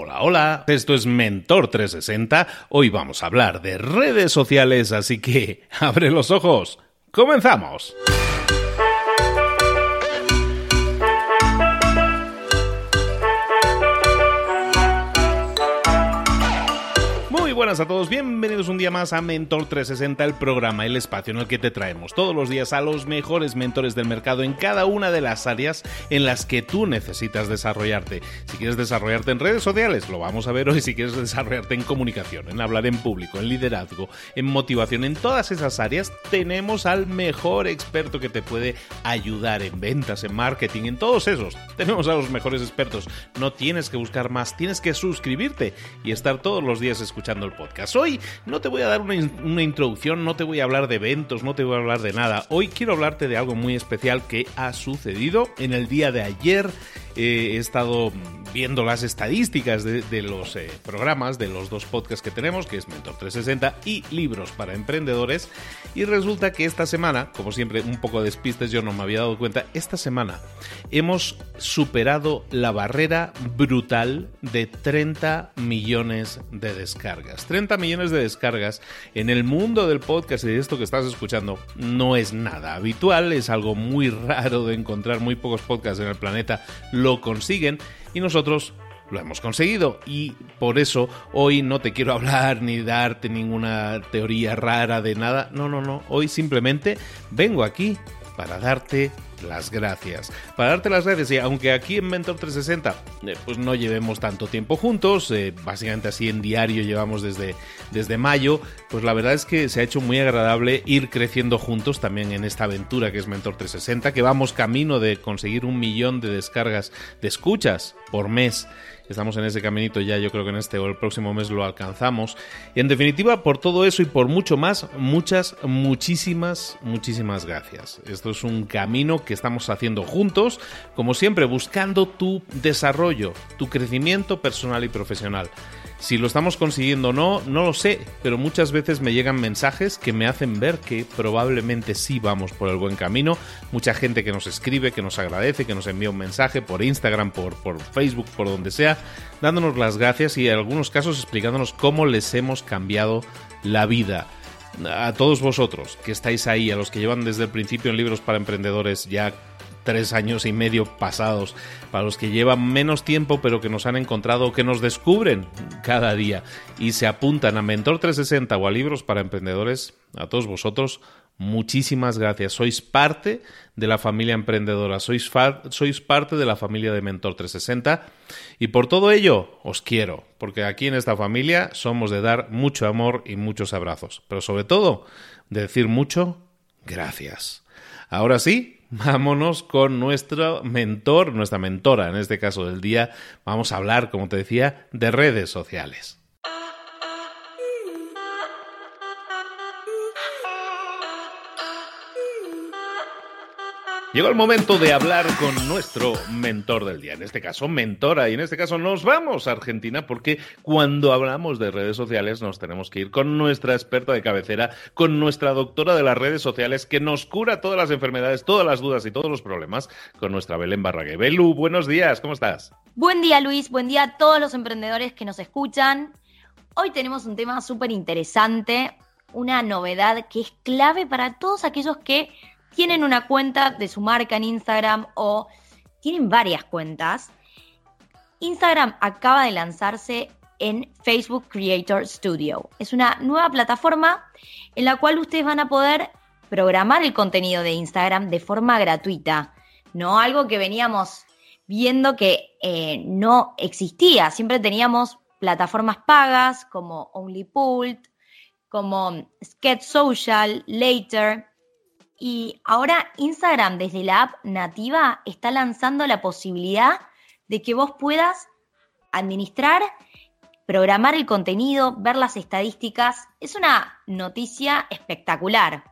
Hola, hola, esto es Mentor 360. Hoy vamos a hablar de redes sociales, así que abre los ojos. ¡Comenzamos! Buenas a todos, bienvenidos un día más a Mentor 360, el programa, el espacio en el que te traemos todos los días a los mejores mentores del mercado en cada una de las áreas en las que tú necesitas desarrollarte. Si quieres desarrollarte en redes sociales, lo vamos a ver hoy, si quieres desarrollarte en comunicación, en hablar en público, en liderazgo, en motivación, en todas esas áreas, tenemos al mejor experto que te puede ayudar en ventas, en marketing, en todos esos. Tenemos a los mejores expertos. No tienes que buscar más, tienes que suscribirte y estar todos los días escuchando podcast. Hoy no te voy a dar una, introducción, no te voy a hablar de eventos, no te voy a hablar de nada. Hoy quiero hablarte de algo muy especial que ha sucedido en el día de ayer he estado viendo las estadísticas de, los eh, programas, de los dos podcasts que tenemos, que es Mentor 360 y Libros para Emprendedores, y resulta que esta semana, como siempre, un poco de despistes, yo no me había dado cuenta, esta semana hemos superado la barrera brutal de 30 millones de descargas. 30 millones de descargas en el mundo del podcast y de esto que estás escuchando no es nada habitual, es algo muy raro de encontrar, muy pocos podcasts en el planeta lo consiguen y nosotros lo hemos conseguido y por eso hoy no te quiero hablar ni darte ninguna teoría rara de nada. No, no, no. Hoy simplemente vengo aquí para darte las gracias. Para darte las gracias, y aunque aquí en Mentor 360 eh, pues no llevemos tanto tiempo juntos, eh, básicamente así en diario llevamos desde, desde mayo, pues la verdad es que se ha hecho muy agradable ir creciendo juntos también en esta aventura que es Mentor 360, que vamos camino de conseguir un millón de descargas de escuchas por mes Estamos en ese caminito ya, yo creo que en este o el próximo mes lo alcanzamos. Y en definitiva, por todo eso y por mucho más, muchas, muchísimas, muchísimas gracias. Esto es un camino que estamos haciendo juntos, como siempre, buscando tu desarrollo, tu crecimiento personal y profesional. Si lo estamos consiguiendo o no, no lo sé, pero muchas veces me llegan mensajes que me hacen ver que probablemente sí vamos por el buen camino. Mucha gente que nos escribe, que nos agradece, que nos envía un mensaje por Instagram, por, por Facebook, por donde sea, dándonos las gracias y en algunos casos explicándonos cómo les hemos cambiado la vida a todos vosotros que estáis ahí, a los que llevan desde el principio en libros para emprendedores ya tres años y medio pasados, para los que llevan menos tiempo pero que nos han encontrado, que nos descubren cada día y se apuntan a Mentor 360 o a libros para emprendedores, a todos vosotros, muchísimas gracias. Sois parte de la familia emprendedora, sois, sois parte de la familia de Mentor 360 y por todo ello os quiero, porque aquí en esta familia somos de dar mucho amor y muchos abrazos, pero sobre todo de decir mucho gracias. Ahora sí, vámonos con nuestro mentor, nuestra mentora en este caso del día. Vamos a hablar, como te decía, de redes sociales. Llegó el momento de hablar con nuestro mentor del día, en este caso mentora, y en este caso nos vamos a Argentina porque cuando hablamos de redes sociales nos tenemos que ir con nuestra experta de cabecera, con nuestra doctora de las redes sociales que nos cura todas las enfermedades, todas las dudas y todos los problemas, con nuestra Belén Barrague. Belu, buenos días, ¿cómo estás? Buen día Luis, buen día a todos los emprendedores que nos escuchan. Hoy tenemos un tema súper interesante, una novedad que es clave para todos aquellos que tienen una cuenta de su marca en Instagram o tienen varias cuentas, Instagram acaba de lanzarse en Facebook Creator Studio. Es una nueva plataforma en la cual ustedes van a poder programar el contenido de Instagram de forma gratuita, no algo que veníamos viendo que eh, no existía. Siempre teníamos plataformas pagas como OnlyPult, como Sketch Social, Later, y ahora Instagram desde la app nativa está lanzando la posibilidad de que vos puedas administrar, programar el contenido, ver las estadísticas. Es una noticia espectacular.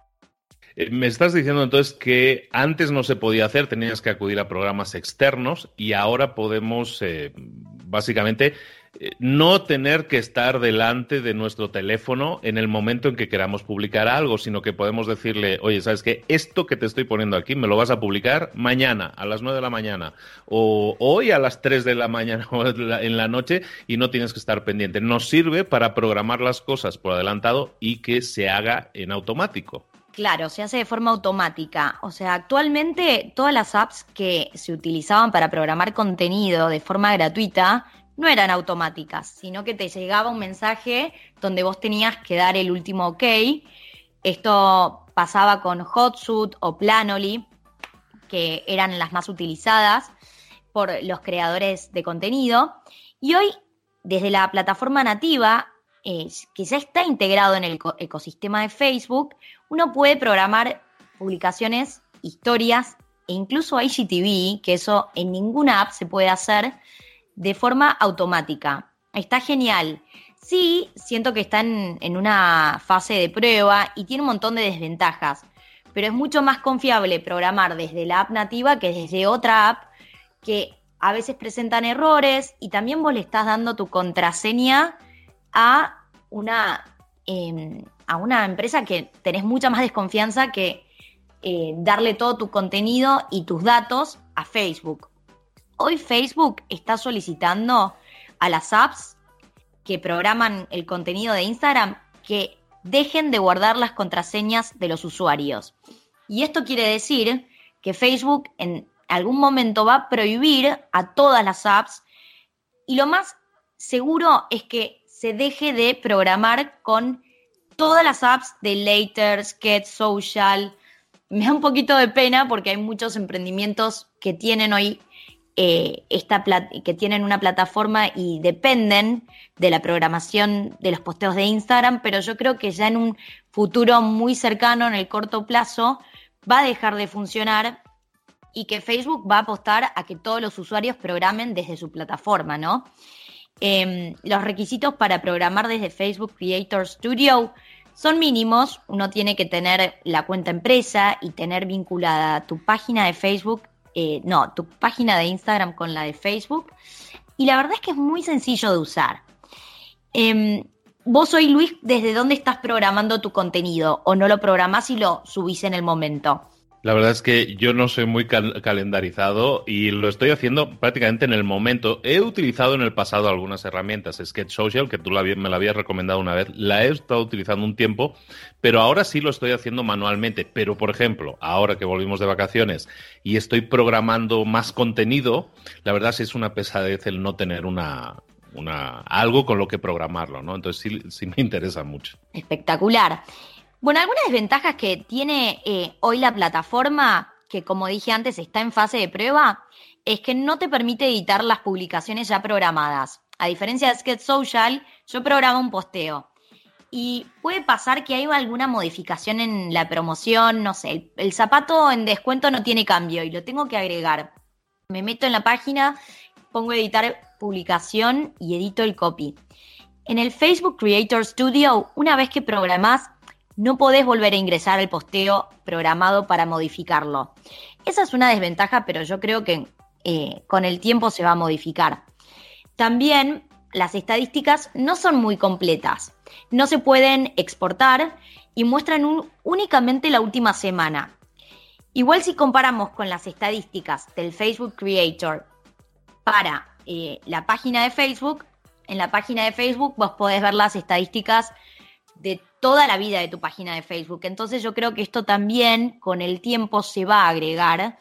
Eh, me estás diciendo entonces que antes no se podía hacer, tenías que acudir a programas externos y ahora podemos, eh, básicamente no tener que estar delante de nuestro teléfono en el momento en que queramos publicar algo, sino que podemos decirle, oye, ¿sabes qué? Esto que te estoy poniendo aquí me lo vas a publicar mañana a las 9 de la mañana o hoy a las 3 de la mañana en la noche y no tienes que estar pendiente. Nos sirve para programar las cosas por adelantado y que se haga en automático. Claro, se hace de forma automática. O sea, actualmente todas las apps que se utilizaban para programar contenido de forma gratuita no eran automáticas, sino que te llegaba un mensaje donde vos tenías que dar el último OK. Esto pasaba con Hotsuite o Planoly, que eran las más utilizadas por los creadores de contenido. Y hoy, desde la plataforma nativa, que ya está integrado en el ecosistema de Facebook, uno puede programar publicaciones, historias e incluso IGTV, que eso en ninguna app se puede hacer de forma automática. Está genial. Sí, siento que están en una fase de prueba y tiene un montón de desventajas, pero es mucho más confiable programar desde la app nativa que desde otra app que a veces presentan errores y también vos le estás dando tu contraseña a una, em, a una empresa que tenés mucha más desconfianza que eh, darle todo tu contenido y tus datos a Facebook. Hoy Facebook está solicitando a las apps que programan el contenido de Instagram que dejen de guardar las contraseñas de los usuarios. Y esto quiere decir que Facebook en algún momento va a prohibir a todas las apps y lo más seguro es que se deje de programar con todas las apps de Later, Sketch, Social. Me da un poquito de pena porque hay muchos emprendimientos que tienen hoy eh, que tienen una plataforma y dependen de la programación de los posteos de Instagram, pero yo creo que ya en un futuro muy cercano, en el corto plazo, va a dejar de funcionar y que Facebook va a apostar a que todos los usuarios programen desde su plataforma. Em, los requisitos para programar desde Facebook Creator Studio son mínimos. Uno tiene que tener la cuenta empresa y tener vinculada tu página de Facebook eh, no, tu página de Instagram con la de Facebook. Y la verdad es que es muy sencillo de usar. Em, vos hoy, Luis, ¿desde dónde estás programando tu contenido? ¿O no lo programás y lo subís en el momento? La verdad es que yo no soy muy calendarizado y lo estoy haciendo prácticamente en el momento. He utilizado en el pasado algunas herramientas, Sketch Social, que tú me la habías recomendado una vez, la he estado utilizando un tiempo, pero ahora sí lo estoy haciendo manualmente. Pero, por ejemplo, ahora que volvimos de vacaciones y estoy programando más contenido, la verdad sí es una pesadez el no tener una, una, algo con lo que programarlo, ¿no? Entonces sí, sí me interesa mucho. Espectacular. Bueno, algunas desventajas que tiene eh, hoy la plataforma, que como dije antes está en fase de prueba, es que no te permite editar las publicaciones ya programadas. A diferencia de Sketch Social, yo programo un posteo. Y puede pasar que haya alguna modificación en la promoción, no sé, el, el zapato en descuento no tiene cambio y lo tengo que agregar. Me meto en la página, pongo editar publicación y edito el copy. En el Facebook Creator Studio, una vez que programás, no podés volver a ingresar al posteo programado para modificarlo. Esa es una desventaja, pero yo creo que eh, con el tiempo se va a modificar. También las estadísticas no son muy completas, no se pueden exportar y muestran únicamente la última semana. Igual si comparamos con las estadísticas del Facebook Creator para eh, la página de Facebook, en la página de Facebook vos podés ver las estadísticas de toda la vida de tu página de Facebook. Entonces yo creo que esto también con el tiempo se va a agregar.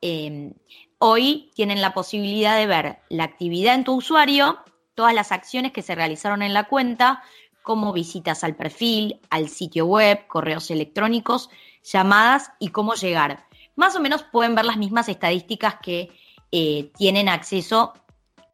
Em, hoy tienen la posibilidad de ver la actividad en tu usuario, todas las acciones que se realizaron en la cuenta, como visitas al perfil, al sitio web, correos electrónicos, llamadas y cómo llegar. Más o menos pueden ver las mismas estadísticas que eh, tienen acceso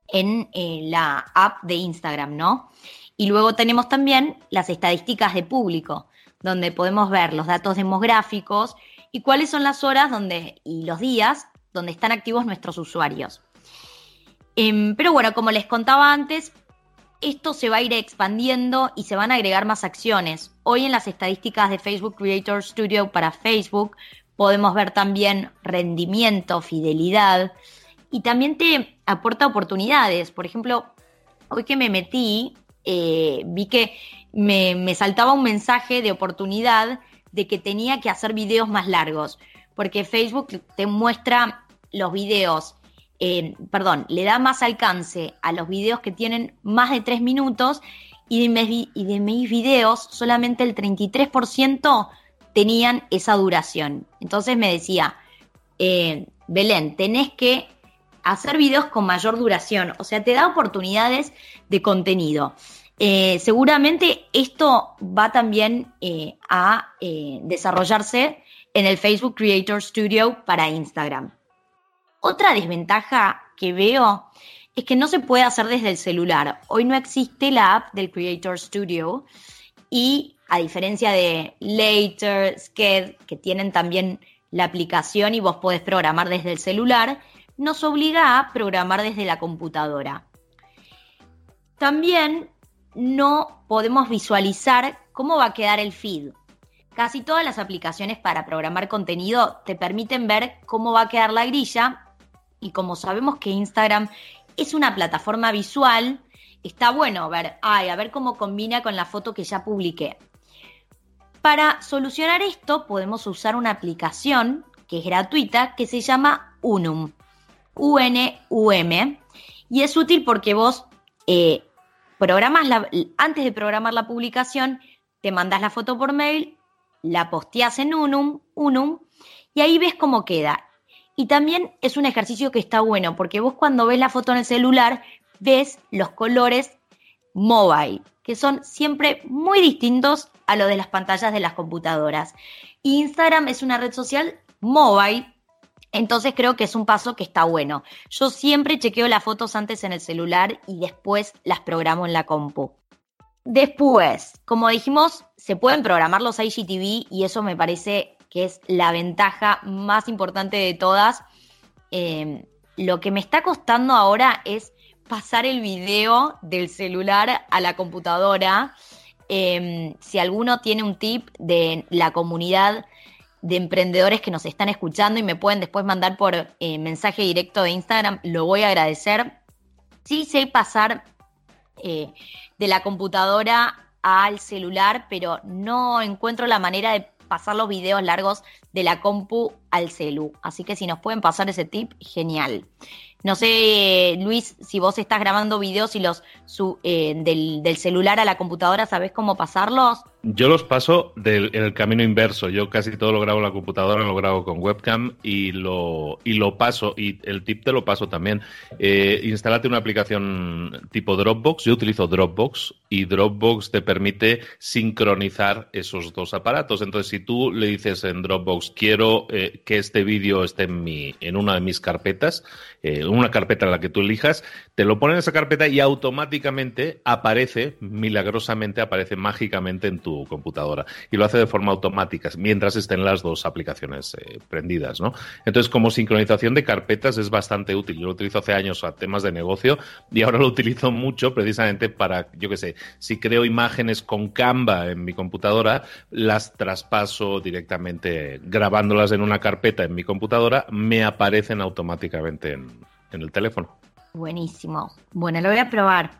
en eh, la app de Instagram, ¿no? Y luego tenemos también las estadísticas de público, donde podemos ver los datos demográficos y cuáles son las horas donde, y los días donde están activos nuestros usuarios. Em, pero bueno, como les contaba antes, esto se va a ir expandiendo y se van a agregar más acciones. Hoy en las estadísticas de Facebook Creator Studio para Facebook podemos ver también rendimiento, fidelidad y también te aporta oportunidades. Por ejemplo, hoy que me metí, eh, vi que me, me saltaba un mensaje de oportunidad de que tenía que hacer videos más largos, porque Facebook te muestra los videos, eh, perdón, le da más alcance a los videos que tienen más de tres minutos y de, mis, y de mis videos solamente el 33% tenían esa duración. Entonces me decía, eh, Belén, tenés que hacer videos con mayor duración, o sea, te da oportunidades de contenido. Eh, seguramente esto va también eh, a eh, desarrollarse en el Facebook Creator Studio para Instagram. Otra desventaja que veo es que no se puede hacer desde el celular. Hoy no existe la app del Creator Studio y a diferencia de Later, Sked, que tienen también la aplicación y vos podés programar desde el celular, nos obliga a programar desde la computadora. También no podemos visualizar cómo va a quedar el feed. Casi todas las aplicaciones para programar contenido te permiten ver cómo va a quedar la grilla y como sabemos que Instagram es una plataforma visual, está bueno ver, ay, a ver cómo combina con la foto que ya publiqué. Para solucionar esto podemos usar una aplicación que es gratuita que se llama Unum, U-N-U-M, y es útil porque vos eh, programas antes de programar la publicación, te mandas la foto por mail, la posteas en Unum, Unum, y ahí ves cómo queda. Y también es un ejercicio que está bueno, porque vos cuando ves la foto en el celular, ves los colores mobile, que son siempre muy distintos a los de las pantallas de las computadoras. Instagram es una red social mobile entonces creo que es un paso que está bueno. Yo siempre chequeo las fotos antes en el celular y después las programo en la compu. Después, como dijimos, se pueden programar los IGTV y eso me parece que es la ventaja más importante de todas. Em, lo que me está costando ahora es pasar el video del celular a la computadora. Em, si alguno tiene un tip de la comunidad de emprendedores que nos están escuchando y me pueden después mandar por eh, mensaje directo de Instagram, lo voy a agradecer. Sí sé pasar eh, de la computadora al celular, pero no encuentro la manera de pasar los videos largos de la compu al celu. Así que si nos pueden pasar ese tip, genial. No sé, Luis, si vos estás grabando videos y los eh, del, del, celular a la computadora, ¿sabés cómo pasarlos? Yo los paso del, el camino inverso. Yo casi todo lo grabo en la computadora, lo grabo con webcam y lo, y lo paso. Y el tip te lo paso también. Eh, instálate una aplicación tipo Dropbox. Yo utilizo Dropbox y Dropbox te permite sincronizar esos dos aparatos. Entonces, si tú le dices en Dropbox, quiero eh, que este vídeo esté en, mi, en una de mis carpetas, eh, una carpeta en la que tú elijas, te lo pone en esa carpeta y automáticamente aparece, milagrosamente, aparece mágicamente en tu computadora y lo hace de forma automática mientras estén las dos aplicaciones eh, prendidas, ¿no? Entonces, como sincronización de carpetas es bastante útil. Yo lo utilizo hace años a temas de negocio y ahora lo utilizo mucho precisamente para, yo qué sé, si creo imágenes con Canva en mi computadora, las traspaso directamente grabándolas en una carpeta en mi computadora, me aparecen automáticamente en, el teléfono. Buenísimo. Bueno, lo voy a probar.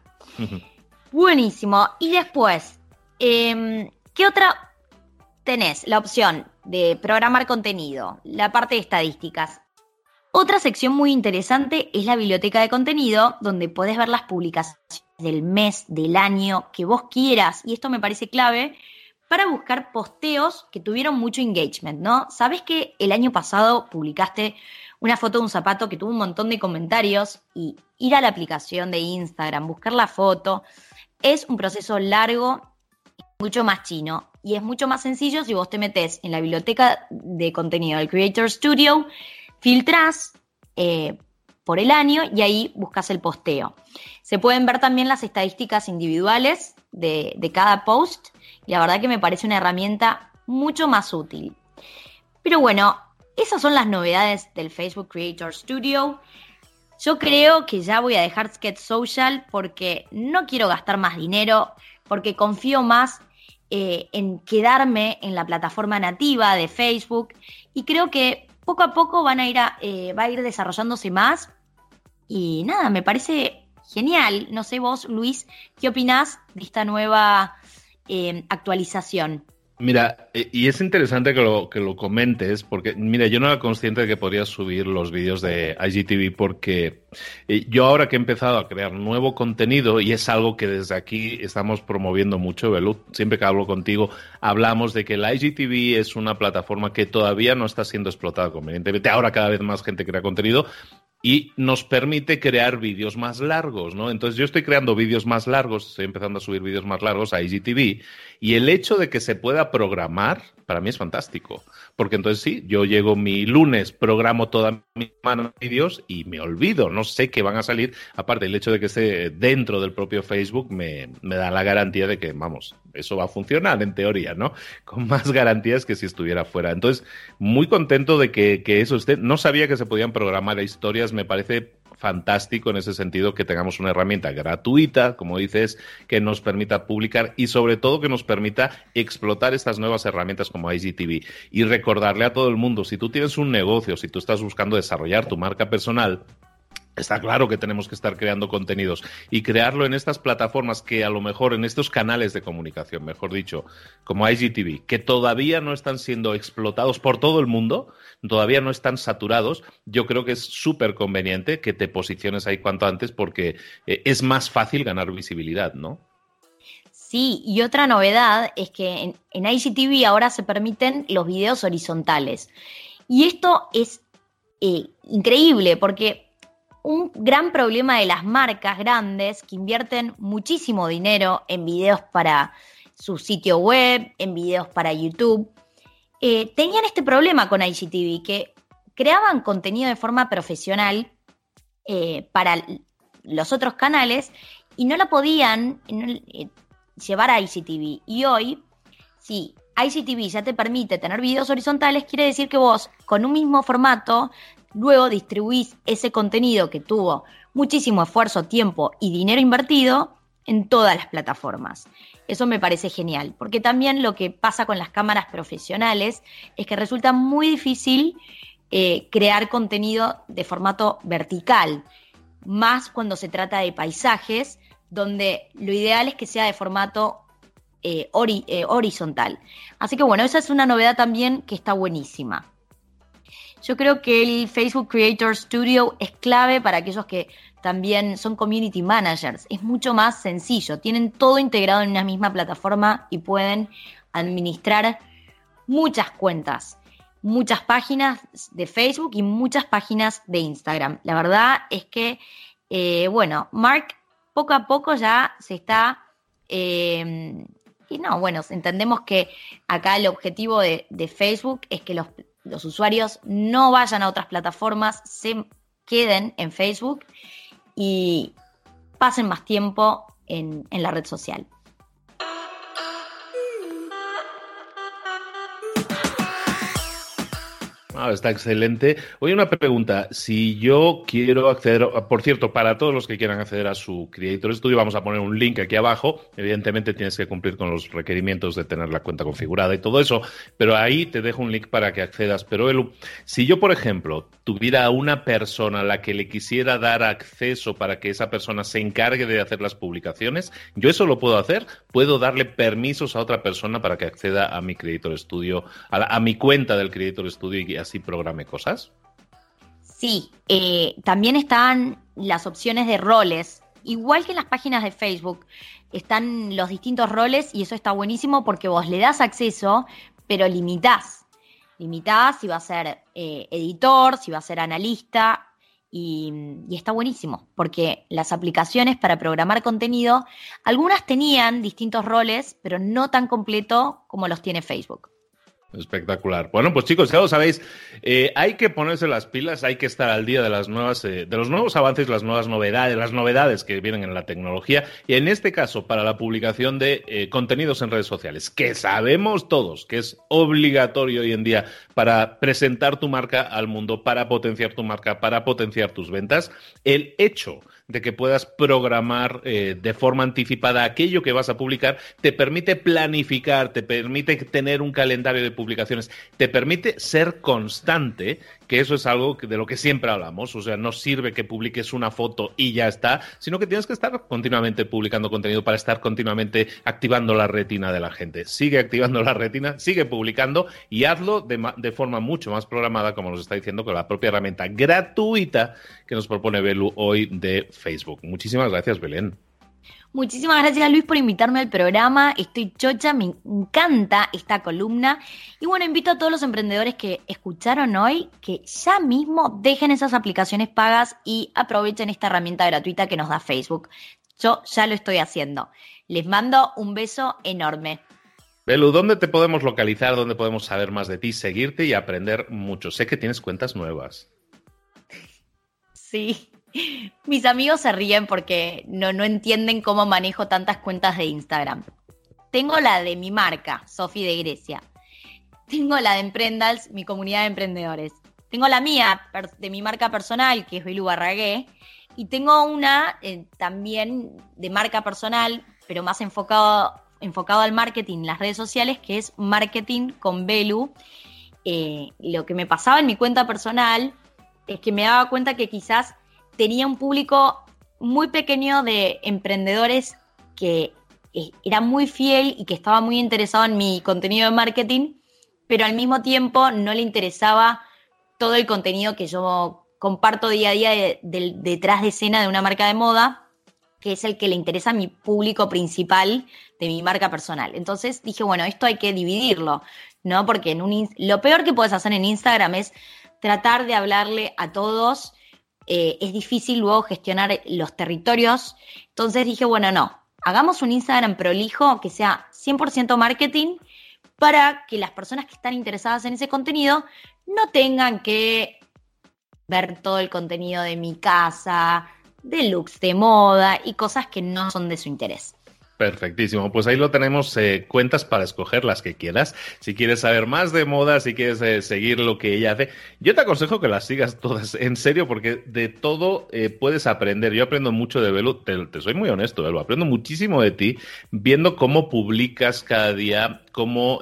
Buenísimo. Y después, Em, ¿Qué otra tenés? La opción de programar contenido, la parte de estadísticas. Otra sección muy interesante es la biblioteca de contenido, donde podés ver las publicaciones del mes, del año, que vos quieras, y esto me parece clave para buscar posteos que tuvieron mucho engagement, ¿no? Sabes que el año pasado publicaste una foto de un zapato que tuvo un montón de comentarios y ir a la aplicación de Instagram, buscar la foto, es un proceso largo mucho más chino. Y es mucho más sencillo si vos te metes en la biblioteca de contenido del Creator Studio, filtrás eh, por el año y ahí buscas el posteo. Se pueden ver también las estadísticas individuales de, de cada post y la verdad que me parece una herramienta mucho más útil. Pero bueno, esas son las novedades del Facebook Creator Studio. Yo creo que ya voy a dejar Sketch Social porque no quiero gastar más dinero, porque confío más eh, en quedarme en la plataforma nativa de Facebook y creo que poco a poco van a ir eh, va a ir desarrollándose más Y nada, me parece genial. No sé vos, Luis, ¿qué opinás de esta nueva eh, actualización? Mira, eh, y es interesante que lo, que lo comentes, porque, mira, yo no era consciente de que podría subir los vídeos de IGTV, porque eh, yo ahora que he empezado a crear nuevo contenido, y es algo que desde aquí estamos promoviendo mucho, Belú, siempre que hablo contigo, hablamos de que la IGTV es una plataforma que todavía no está siendo explotada convenientemente. Ahora cada vez más gente crea contenido, y nos permite crear vídeos más largos, ¿no? Entonces yo estoy creando vídeos más largos, estoy empezando a subir vídeos más largos a IGTV y el hecho de que se pueda programar para mí es fantástico, porque entonces sí, yo llego mi lunes, programo toda mi mano de vídeos y me olvido, no sé qué van a salir, aparte el hecho de que esté dentro del propio Facebook me, me da la garantía de que, vamos, eso va a funcionar en teoría, ¿no? Con más garantías que si estuviera fuera. Entonces, muy contento de que, que eso esté. No sabía que se podían programar historias, me parece fantástico en ese sentido que tengamos una herramienta gratuita, como dices, que nos permita publicar y sobre todo que nos permita explotar estas nuevas herramientas como IGTV y recordarle a todo el mundo, si tú tienes un negocio, si tú estás buscando desarrollar tu marca personal, Está claro que tenemos que estar creando contenidos y crearlo en estas plataformas que a lo mejor en estos canales de comunicación, mejor dicho, como IGTV, que todavía no están siendo explotados por todo el mundo, todavía no están saturados, yo creo que es súper conveniente que te posiciones ahí cuanto antes porque eh, es más fácil ganar visibilidad, ¿no? Sí, y otra novedad es que en, IGTV ahora se permiten los videos horizontales. Y esto es eh, increíble porque un gran problema de las marcas grandes que invierten muchísimo dinero en videos para su sitio web, en videos para YouTube, eh, tenían este problema con IGTV, que creaban contenido de forma profesional eh, para los otros canales y no la podían eh, llevar a IGTV. Y hoy, si IGTV ya te permite tener videos horizontales, quiere decir que vos, con un mismo formato, luego distribuís ese contenido que tuvo muchísimo esfuerzo, tiempo y dinero invertido en todas las plataformas. Eso me parece genial, porque también lo que pasa con las cámaras profesionales es que resulta muy difícil eh, crear contenido de formato vertical, más cuando se trata de paisajes, donde lo ideal es que sea de formato eh, eh, horizontal. Así que bueno, esa es una novedad también que está buenísima. Yo creo que el Facebook Creator Studio es clave para aquellos que también son community managers. Es mucho más sencillo. Tienen todo integrado en una misma plataforma y pueden administrar muchas cuentas, muchas páginas de Facebook y muchas páginas de Instagram. La verdad es que, eh, bueno, Mark poco a poco ya se está... Eh, y no, bueno, entendemos que acá el objetivo de Facebook es que los los usuarios no vayan a otras plataformas, se queden en Facebook y pasen más tiempo en, la red social. Ah, está excelente. Oye, una pregunta. Si yo quiero acceder, por cierto, para todos los que quieran acceder a su Creator Studio, vamos a poner un link aquí abajo. Evidentemente tienes que cumplir con los requerimientos de tener la cuenta configurada y todo eso, pero ahí te dejo un link para que accedas. Pero Elu, si yo, por ejemplo, tuviera una persona a la que le quisiera dar acceso para que esa persona se encargue de hacer las publicaciones, yo eso lo puedo hacer. Puedo darle permisos a otra persona para que acceda a mi Creator Studio, a, mi cuenta del Creator Studio y así programe cosas? Sí, eh, también están las opciones de roles. Igual que en las páginas de Facebook, están los distintos roles y eso está buenísimo porque vos le das acceso, pero limitás. Limitás si va a ser eh, editor, si va a ser analista, y, y, está buenísimo, porque las aplicaciones para programar contenido, algunas tenían distintos roles, pero no tan completo como los tiene Facebook. Espectacular. Bueno, pues chicos, ya lo sabéis, eh, hay que ponerse las pilas, hay que estar al día de las nuevas, eh, de los nuevos avances, las nuevas novedades, las novedades que vienen en la tecnología y en este caso para la publicación de eh, contenidos en redes sociales, que sabemos todos que es obligatorio hoy en día para presentar tu marca al mundo, para potenciar tu marca, para potenciar tus ventas. El hecho de que puedas programar eh, de forma anticipada aquello que vas a publicar, te permite planificar, te permite tener un calendario de publicaciones, te permite ser constante que eso es algo de lo que siempre hablamos, o sea, no sirve que publiques una foto y ya está, sino que tienes que estar continuamente publicando contenido para estar continuamente activando la retina de la gente. Sigue activando la retina, sigue publicando y hazlo de, de forma mucho más programada, como nos está diciendo, con la propia herramienta gratuita que nos propone Belu hoy de Facebook. Muchísimas gracias, Belén. Muchísimas gracias Luis por invitarme al programa. Estoy chocha, me encanta esta columna. Y bueno, invito a todos los emprendedores que escucharon hoy que ya mismo dejen esas aplicaciones pagas y aprovechen esta herramienta gratuita que nos da Facebook. Yo ya lo estoy haciendo. Les mando un beso enorme. Belu, ¿dónde te podemos localizar? ¿Dónde podemos saber más de ti, seguirte y aprender mucho? Sé que tienes cuentas nuevas. Sí. Mis amigos se ríen porque no, no entienden cómo manejo tantas cuentas de Instagram. Tengo la de mi marca, Sofi de Grecia. Tengo la de Emprendals, mi comunidad de emprendedores. Tengo la mía, de mi marca personal, que es Belu Barragué. Y tengo una eh, también de marca personal, pero más enfocado, enfocado al marketing, las redes sociales, que es Marketing con Belu. Eh, lo que me pasaba en mi cuenta personal es que me daba cuenta que quizás tenía un público muy pequeño de emprendedores que eh, era muy fiel y que estaba muy interesado en mi contenido de marketing, pero al mismo tiempo no le interesaba todo el contenido que yo comparto día a día detrás de escena de una marca de moda, que es el que le interesa a mi público principal de mi marca personal. Entonces dije, bueno, esto hay que dividirlo, ¿no? Porque lo peor que puedes hacer en Instagram es tratar de hablarle a todos eh, es difícil luego gestionar los territorios. Entonces dije, bueno, no, hagamos un Instagram prolijo que sea 100% marketing para que las personas que están interesadas en ese contenido no tengan que ver todo el contenido de mi casa, de looks de moda y cosas que no son de su interés. Perfectísimo, pues ahí lo tenemos, eh, cuentas para escoger las que quieras. Si quieres saber más de moda, si quieres eh, seguir lo que ella hace, yo te aconsejo que las sigas todas, en serio, porque de todo eh, puedes aprender. Yo aprendo mucho de Belu, te, soy muy honesto, Belu, aprendo muchísimo de ti viendo cómo publicas cada día, cómo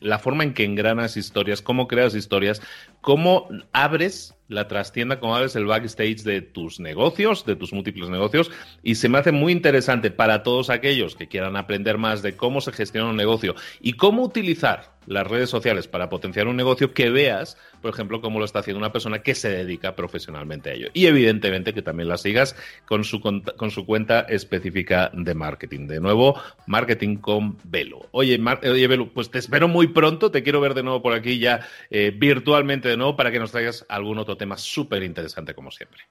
la forma en que engranas historias, cómo creas historias, cómo abres la trastienda, cómo abres el backstage de tus negocios, de tus múltiples negocios, y se me hace muy interesante para todos aquellos que quieran aprender más de cómo se gestiona un negocio y cómo utilizar las redes sociales para potenciar un negocio que veas, por ejemplo, cómo lo está haciendo una persona que se dedica profesionalmente a ello. Y evidentemente que también la sigas con su, con su cuenta específica de marketing. De nuevo, marketing con Velo. Oye, oye Velo, pues te espero muy pronto, te quiero ver de nuevo por aquí ya eh, virtualmente de nuevo para que nos traigas algún otro tema súper interesante como siempre.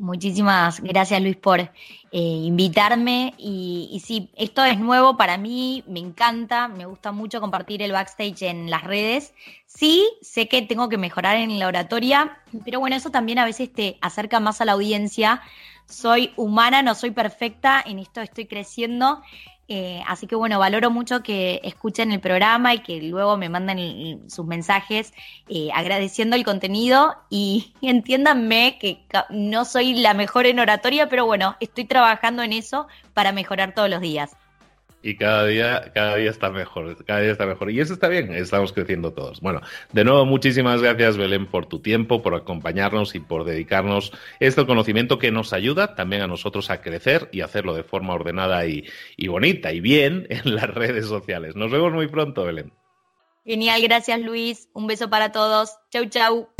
Muchísimas gracias Luis por eh, invitarme y, y, sí, esto es nuevo para mí, me encanta, me gusta mucho compartir el backstage en las redes. Sí, sé que tengo que mejorar en la oratoria, pero bueno, eso también a veces te acerca más a la audiencia. Soy humana, no soy perfecta, en esto estoy creciendo eh, así que bueno, valoro mucho que escuchen el programa y que luego me manden sus mensajes eh, agradeciendo el contenido. Y, entiéndanme que no soy la mejor en oratoria, pero bueno, estoy trabajando en eso para mejorar todos los días y cada día, cada día está mejor, cada día está mejor. Y eso está bien, estamos creciendo todos. Bueno, de nuevo, muchísimas gracias, Belén, por tu tiempo, por acompañarnos y por dedicarnos este conocimiento que nos ayuda también a nosotros a crecer y hacerlo de forma ordenada y, y bonita y bien en las redes sociales. Nos vemos muy pronto, Belén. Genial, gracias Luis. Un beso para todos. Chau, chau.